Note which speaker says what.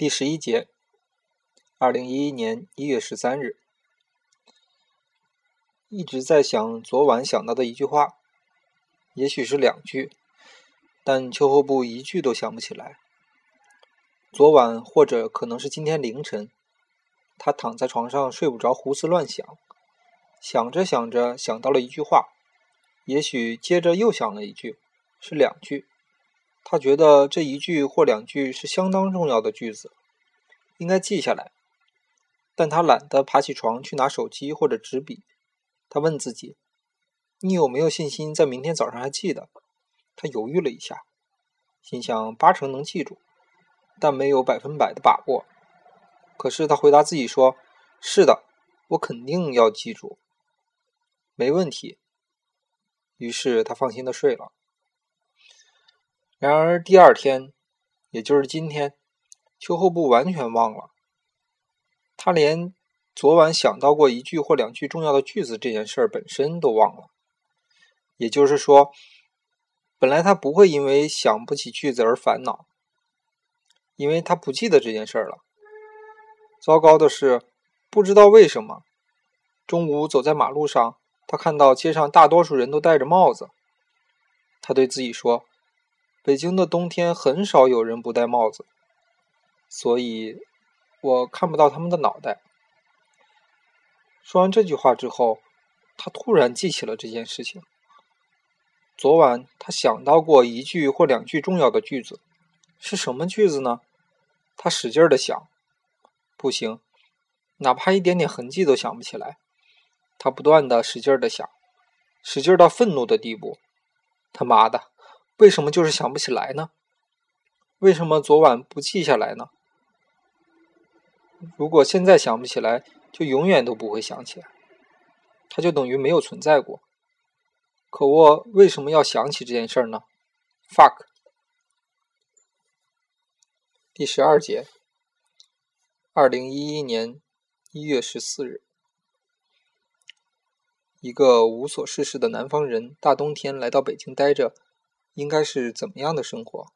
Speaker 1: 第十一节，二零一一年一月十三日，一直在想昨晚想到的一句话，也许是两句，但秋后部一句都想不起来。昨晚或者可能是今天凌晨，他躺在床上睡不着，胡思乱想，想着想着想到了一句话，也许接着又想了一句，是两句。他觉得这一句或两句是相当重要的句子，应该记下来。但他懒得爬起床去拿手机或者纸笔。他问自己：“你有没有信心在明天早上还记得？”他犹豫了一下，心想八成能记住，但没有百分百的把握。可是他回答自己说：“是的，我肯定要记住，没问题。”于是他放心的睡了。然而第二天，也就是今天，秋后部完全忘了。他连昨晚想到过一句或两句重要的句子这件事本身都忘了。也就是说，本来他不会因为想不起句子而烦恼，因为他不记得这件事了。糟糕的是，不知道为什么，中午走在马路上，他看到街上大多数人都戴着帽子。他对自己说。北京的冬天很少有人不戴帽子，所以我看不到他们的脑袋。说完这句话之后，他突然记起了这件事情。昨晚他想到过一句或两句重要的句子，是什么句子呢？他使劲的想，不行，哪怕一点点痕迹都想不起来。他不断的使劲的想，使劲到愤怒的地步。他妈的！为什么就是想不起来呢？为什么昨晚不记下来呢？如果现在想不起来，就永远都不会想起来，它就等于没有存在过。可我为什么要想起这件事儿呢？fuck。第十二节，二零一一年一月十四日，一个无所事事的南方人，大冬天来到北京待着。应该是怎么样的生活？